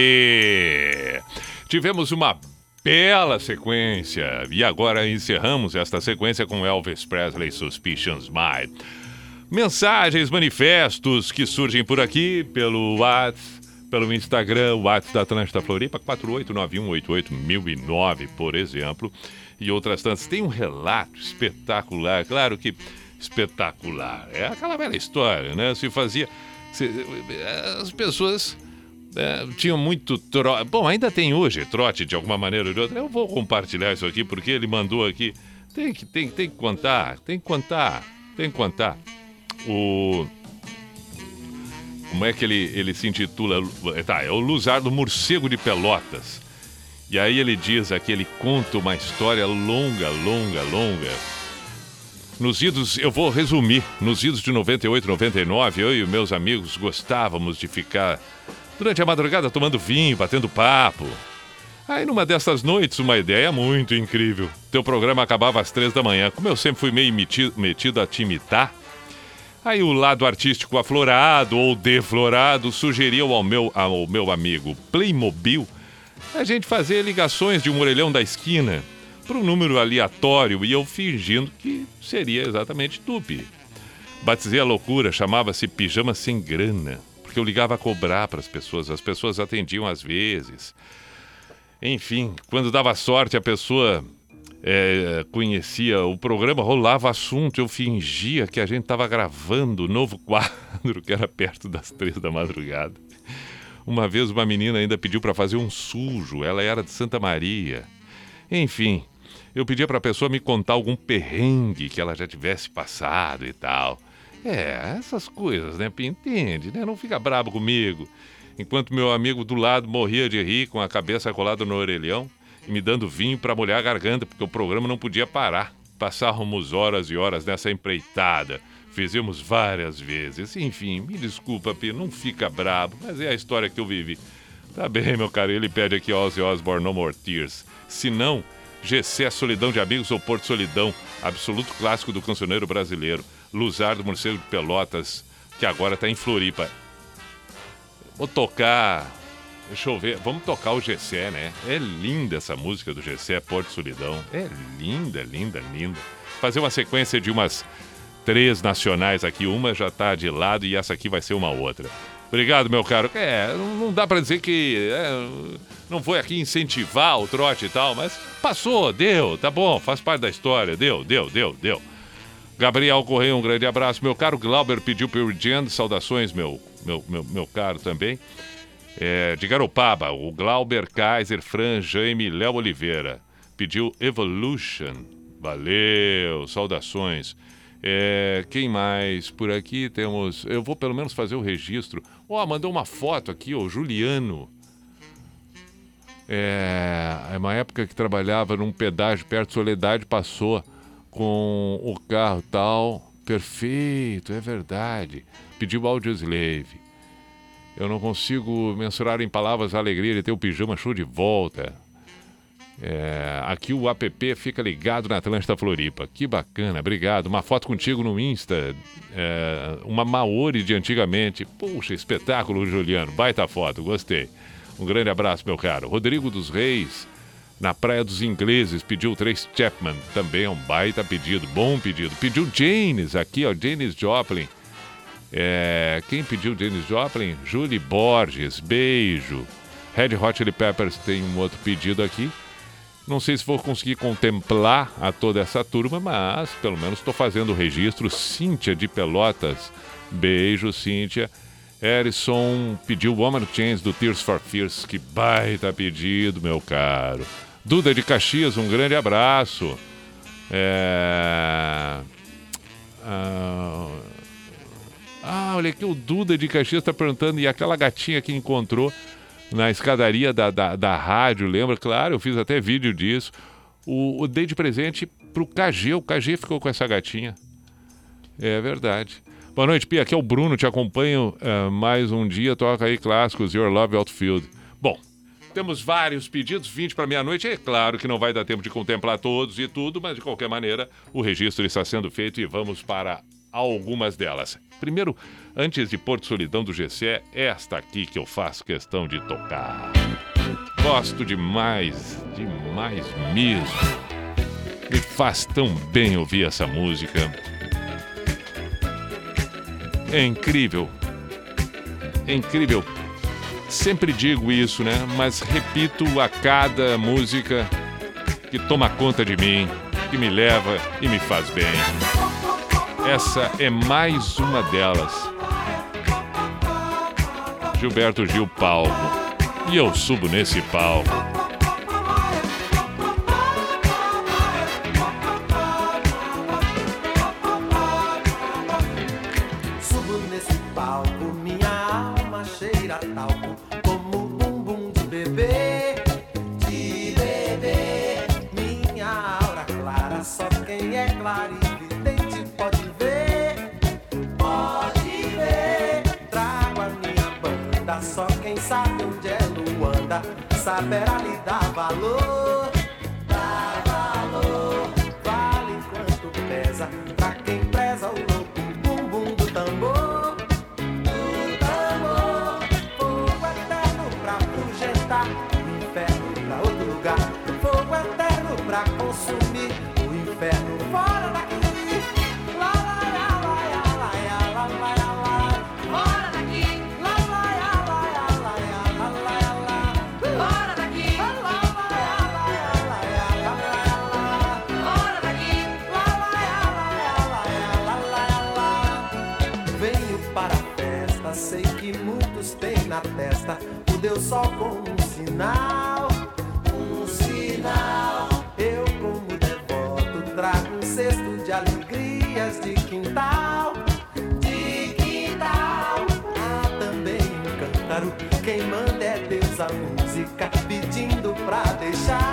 Aí! Tivemos uma bela sequência e agora encerramos esta sequência com Elvis Presley Suspicions Mine. Mensagens, manifestos que surgem por aqui pelo WhatsApp, pelo Instagram, WhatsApp da Atlântida Floripa, 489188009, por exemplo, e outras tantas. Tem um relato espetacular, claro que espetacular. É aquela velha história, né? Se fazia. se- as pessoas é, tinham muito trote. Bom, ainda tem hoje trote de alguma maneira ou de outra. Eu vou compartilhar isso aqui porque ele mandou aqui. Tem que, tem, tem que contar, tem que contar, tem que contar. O. Como é que ele, ele se intitula? Tá, é o Luzardo Morcego de Pelotas. E aí ele diz aqui, ele conta uma história longa, longa, longa. Nos idos, eu vou resumir, nos idos de 98, 99, eu e meus amigos gostávamos de ficar durante a madrugada tomando vinho, batendo papo. Aí numa dessas noites, uma ideia muito incrível. Teu programa acabava às três da manhã. Como eu sempre fui meio meti- metido a te imitar, aí o lado artístico aflorado ou deflorado sugeriu ao meu, ao meu amigo Playmobil a gente fazer ligações de um orelhão da esquina para um número aleatório e eu fingindo que seria exatamente Tupi. Batizei a loucura, chamava-se Pijama Sem Grana, porque eu ligava a cobrar para as pessoas, as pessoas atendiam às vezes. Enfim, quando dava sorte, a pessoa é, conhecia o programa, rolava assunto, eu fingia que a gente estava gravando o novo quadro, que era perto das três da madrugada. Uma vez uma menina ainda pediu para fazer um sujo, ela era de Santa Maria. Enfim, eu pedia para a pessoa me contar algum perrengue que ela já tivesse passado e tal. É, essas coisas, né? Entende, né? Não fica brabo comigo. Enquanto meu amigo do lado morria de rir com a cabeça colada no orelhão e me dando vinho para molhar a garganta, porque o programa não podia parar. Passávamos horas e horas nessa empreitada. Fizemos várias vezes. Enfim, me desculpa, Pi, não fica brabo, mas é a história que eu vivi. Tá bem, meu caro. Ele pede aqui Ozzy Osbourne No More Tears. Se não, GC Solidão de Amigos ou Porto Solidão, absoluto clássico do cancioneiro brasileiro. Luzardo Morcego de Pelotas, que agora tá em Floripa. Vou tocar. Deixa eu ver. Vamos tocar o GC, né? É linda essa música do GC, Porto Solidão. É linda, linda, linda. Fazer uma sequência de umas três nacionais aqui. Uma já tá de lado e essa aqui vai ser uma outra. Obrigado, meu caro. É, não dá pra dizer que é, não foi aqui incentivar o trote e tal, mas passou, deu, tá bom, faz parte da história, deu, deu, deu, deu. Gabriel Correia, um grande abraço. Meu caro Glauber pediu Pearl Jam, saudações, meu, meu, meu, meu caro também. É, de Garopaba, o Glauber Kaiser, Fran, Jaime, Léo Oliveira. Pediu Evolution, Valeu, saudações. É, quem mais por aqui temos? Eu vou pelo menos fazer o registro. Ó, mandou uma foto aqui, o Juliano. É, é uma época que trabalhava num pedágio perto de Soledade, passou com o carro tal. Perfeito, é verdade. Pediu áudio slave. Eu não consigo mensurar em palavras a alegria de ter o pijama show de volta. É, aqui o app fica ligado na Atlântida Floripa. Que bacana, obrigado. Uma foto contigo no Insta. é, uma Maori de antigamente. Puxa, espetáculo, Juliano. Baita foto, gostei. Um grande abraço, meu caro. Rodrigo dos Reis, na Praia dos Ingleses, pediu três Chapman. Também é um baita pedido, bom pedido. Pediu Janis aqui, ó, Janis Joplin. É, quem pediu Janis Joplin? Julie Borges, beijo. Red Hot Chili Peppers tem um outro pedido aqui. Não sei se vou conseguir contemplar a toda essa turma, mas pelo menos estou fazendo o registro. Cíntia de Pelotas, beijo, Cíntia. Erison pediu Woman Chains do Tears for Fears. Que baita pedido, meu caro. Duda de Caxias, um grande abraço. É... Ah, ah, olha aqui, o Duda de Caxias está perguntando, e aquela gatinha que encontrou na escadaria da, da, da rádio, lembra? Claro, eu fiz até vídeo disso. O, o dei de presente pro KG, o KG ficou com essa gatinha. É verdade. Boa noite, Pia. Aqui é o Bruno, te acompanho eh, mais um dia. Toca aí clássicos, Your Love Outfield. Bom, temos vários pedidos, 20 para meia-noite. É claro que não vai dar tempo de contemplar todos e tudo, mas de qualquer maneira o registro está sendo feito e vamos para algumas delas. Primeiro, antes de Porto Solidão do GCE, esta aqui que eu faço questão de tocar. Gosto demais, demais mesmo. Me faz tão bem ouvir essa música. É incrível. É incrível. Sempre digo isso, né? Mas repito a cada música que toma conta de mim, que me leva e me faz bem. Essa é mais uma delas. Gilberto Gil Palco. E eu subo nesse palco. Saberá lhe dar valor desire.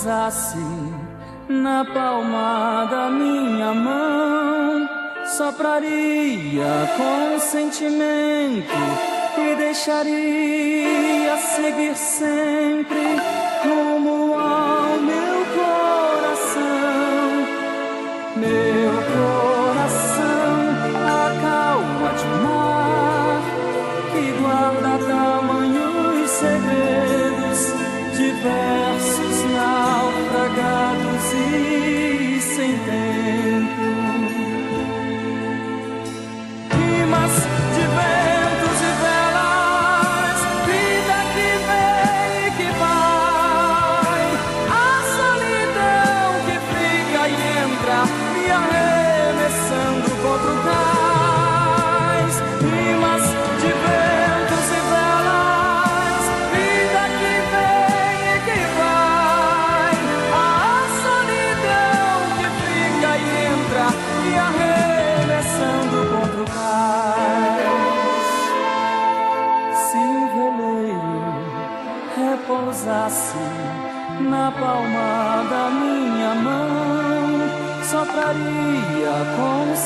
pousasse na palma da minha mão, sopraria com sentimento e deixaria seguir sempre com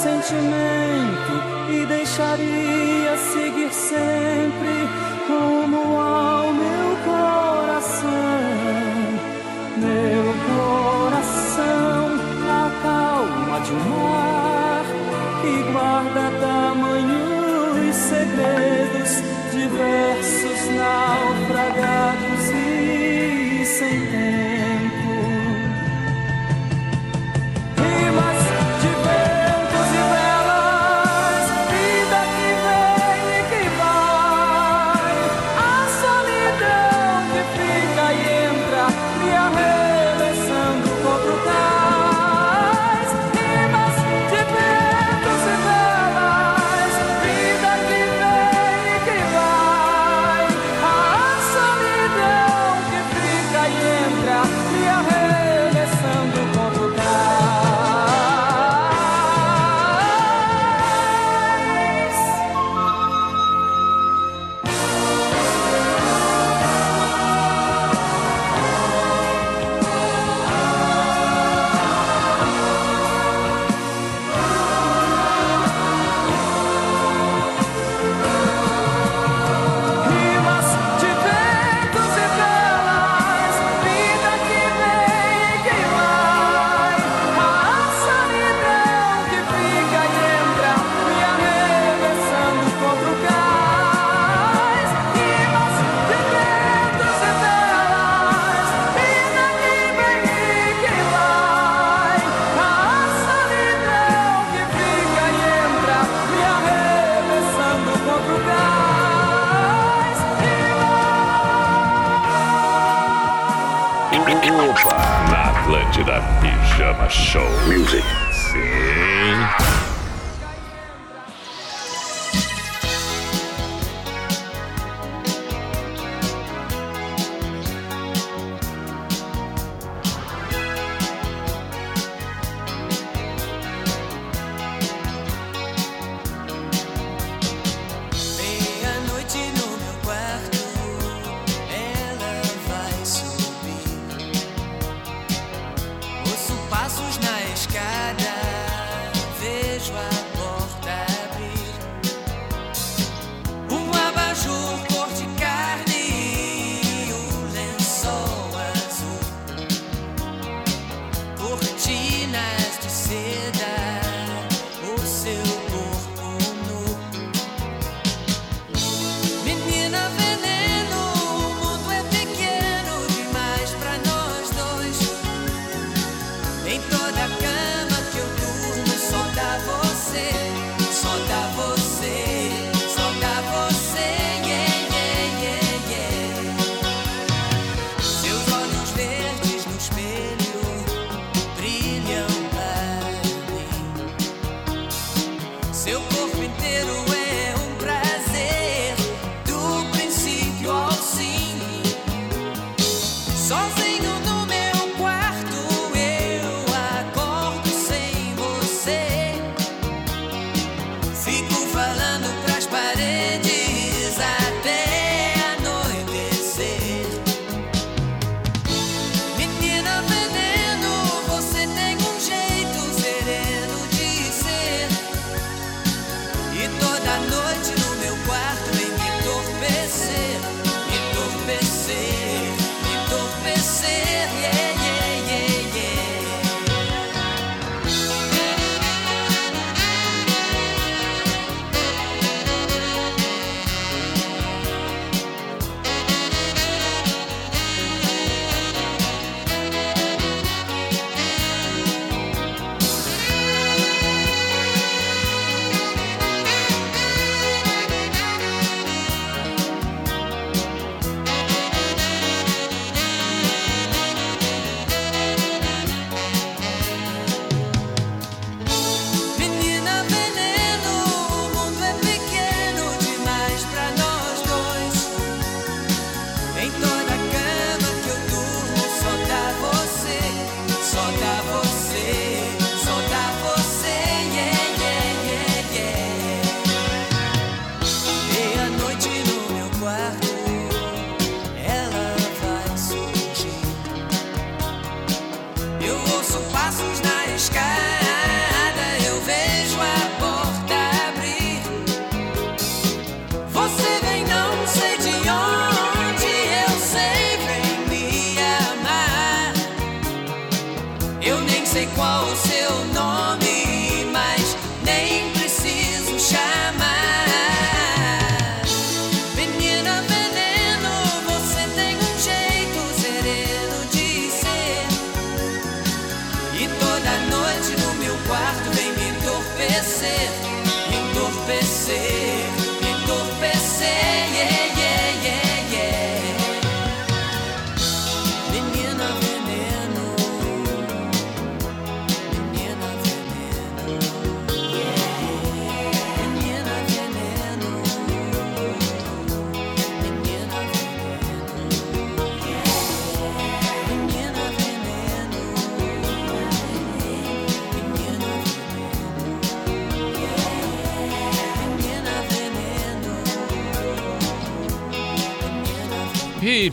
sentimento e deixaria seguir sempre.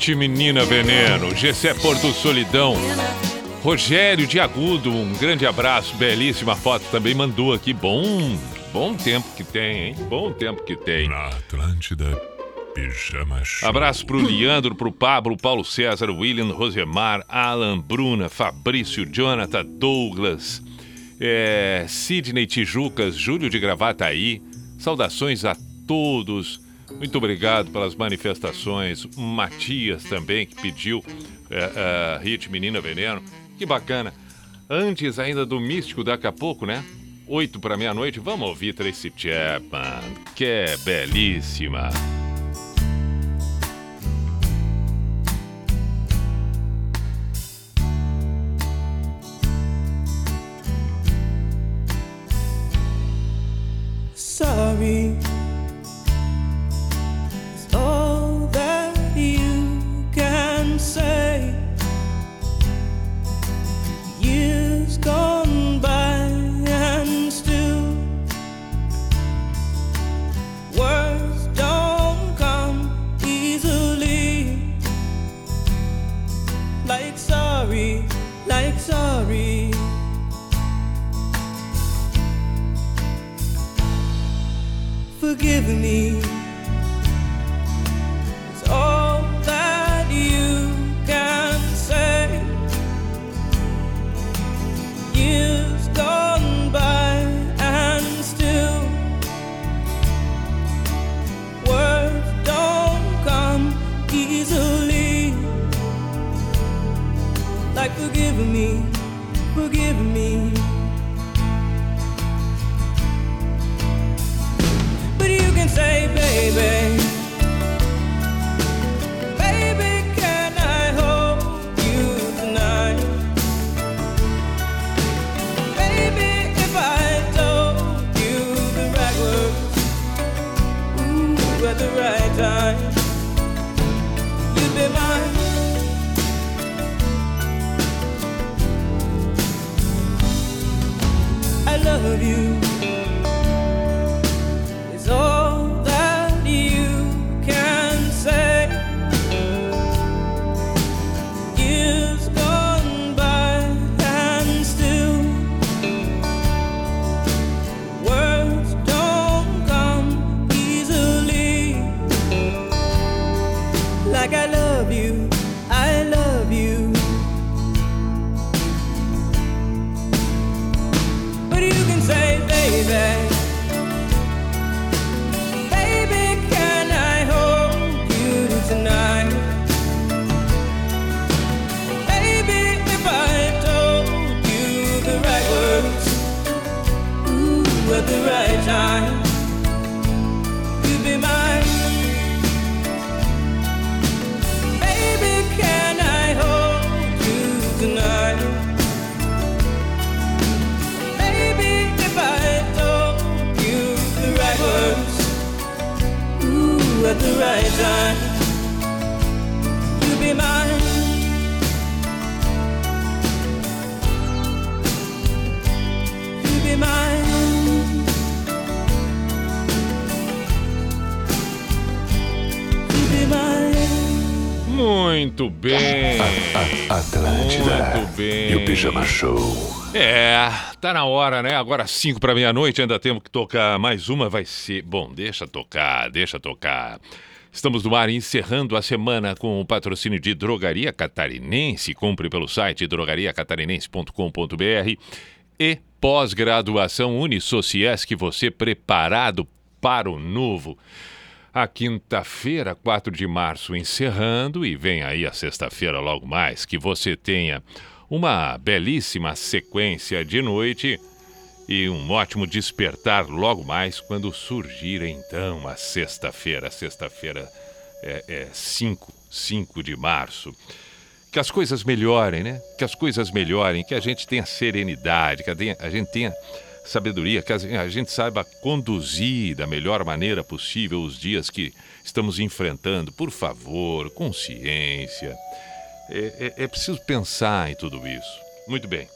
Hit Menina Veneno, Gessé Porto Solidão. Rogério de Agudo, um grande abraço, belíssima foto também mandou aqui. Bom, bom tempo que tem, hein? Bom tempo que tem. Na Atlântida, Pijama Show. Abraço pro Leandro, pro Pablo, Paulo César, William, Rosemar, Alan, Bruna, Fabrício, Jonathan, Douglas, é, Sidney Tijucas, Júlio de Gravataí. Saudações a todos. Muito obrigado pelas manifestações. Matias também, que pediu é, é, Hit Menina Veneno. Que bacana. Antes ainda do Místico, daqui a pouco, né? Oito para meia-noite, vamos ouvir Tracy Chapman, que é belíssima. Sorry say. Years gone by and still words don't come easily. Like sorry, like sorry. Forgive me. Like forgive me, forgive me. But you can say, baby. Muito bem. Atlântida. Muito bem. E o Pijama Show. É, tá na hora, né? Agora 5 para meia-noite, ainda temos que tocar mais uma, vai ser. Bom, deixa tocar, deixa tocar. Estamos no ar encerrando a semana com o patrocínio de Drogaria Catarinense. Compre pelo site drogariacatarinense.com.br e pós-graduação Unisociesc, você preparado para o novo. A quinta-feira, 4 de março, encerrando, e vem aí a sexta-feira logo mais, que você tenha uma belíssima sequência de noite e um ótimo despertar logo mais quando surgir então a sexta-feira. Sexta-feira é, é 5, 5 de março. Que as coisas melhorem, né? Que as coisas melhorem, que a gente tenha serenidade, que a gente tenha sabedoria, que a gente saiba conduzir da melhor maneira possível os dias que estamos enfrentando. Por favor, consciência. É, é- é preciso pensar em tudo isso. Muito bem.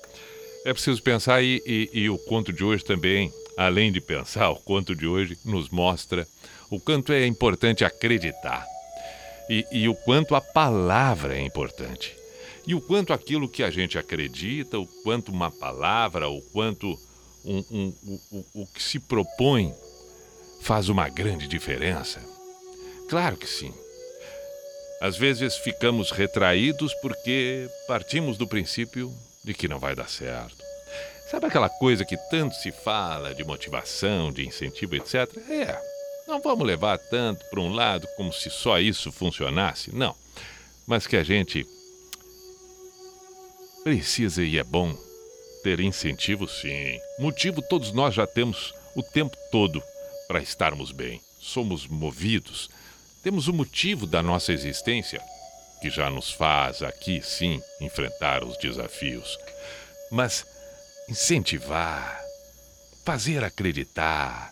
É preciso pensar e, e- e o conto de hoje também, além de pensar, o conto de hoje nos mostra o quanto é importante acreditar e, e o quanto a palavra é importante. E o quanto aquilo que a gente acredita, o quanto uma palavra, o quanto um- um- o, o- o que se propõe faz uma grande diferença. Claro que sim. Às vezes ficamos retraídos porque partimos do princípio de que não vai dar certo. Sabe aquela coisa que tanto se fala de motivação, de incentivo, etc? É, não vamos levar tanto para um lado como se só isso funcionasse, não. Mas que a gente precisa e é bom ter incentivo, sim. Motivo todos nós já temos o tempo todo para estarmos bem. Somos movidos. Temos o motivo da nossa existência, que já nos faz aqui, sim, enfrentar os desafios. Mas incentivar, fazer acreditar,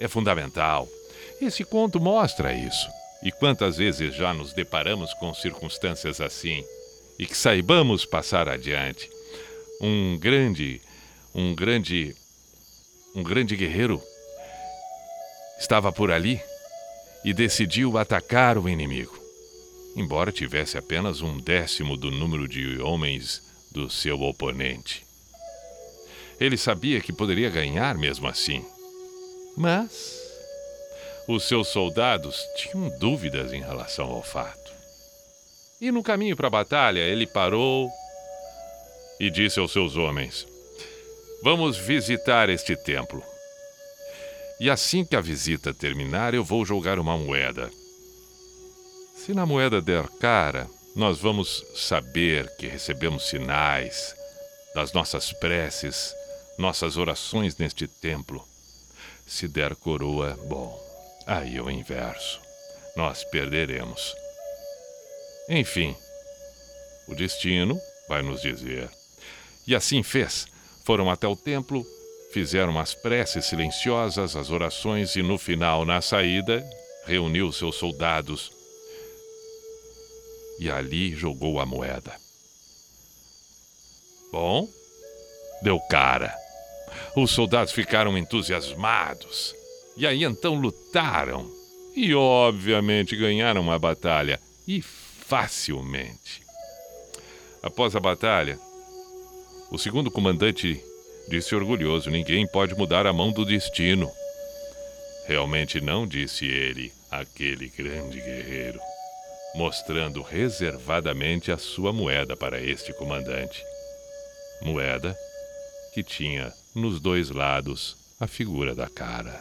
é fundamental. Esse conto mostra isso. E quantas vezes já nos deparamos com circunstâncias assim e que saibamos passar adiante. Um grande, um grande, um grande guerreiro estava por ali e decidiu atacar o inimigo. Embora tivesse apenas um décimo do número de homens do seu oponente. Ele sabia que poderia ganhar mesmo assim. Mas os seus soldados tinham dúvidas em relação ao fato. E no caminho para a batalha, ele parou e disse aos seus homens: Vamos visitar este templo. E assim que a visita terminar, eu vou jogar uma moeda. Se na moeda der cara, nós vamos saber que recebemos sinais das nossas preces, nossas orações neste templo. Se der coroa, bom, aí é o inverso. Nós perderemos. Enfim, o destino vai nos dizer. E assim fez. Foram até o templo, fizeram as preces silenciosas, as orações e no final, na saída, reuniu seus soldados e ali jogou a moeda. Bom, deu cara. Os soldados ficaram entusiasmados e aí então lutaram e, obviamente, ganharam a batalha e facilmente. Após a batalha, o segundo comandante disse orgulhoso: Ninguém pode mudar a mão do destino. Realmente não, disse ele, aquele grande guerreiro, mostrando reservadamente a sua moeda para este comandante. Moeda que tinha nos dois lados a figura da cara.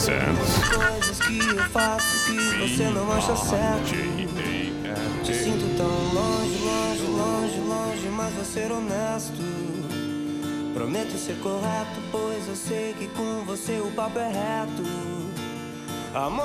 Presence. Coisas que eu faço que você não acha certo. Te sinto tão longe, longe, longe, longe, mas vou ser honesto. Prometo ser correto, pois eu sei que com você o papo é reto. Amor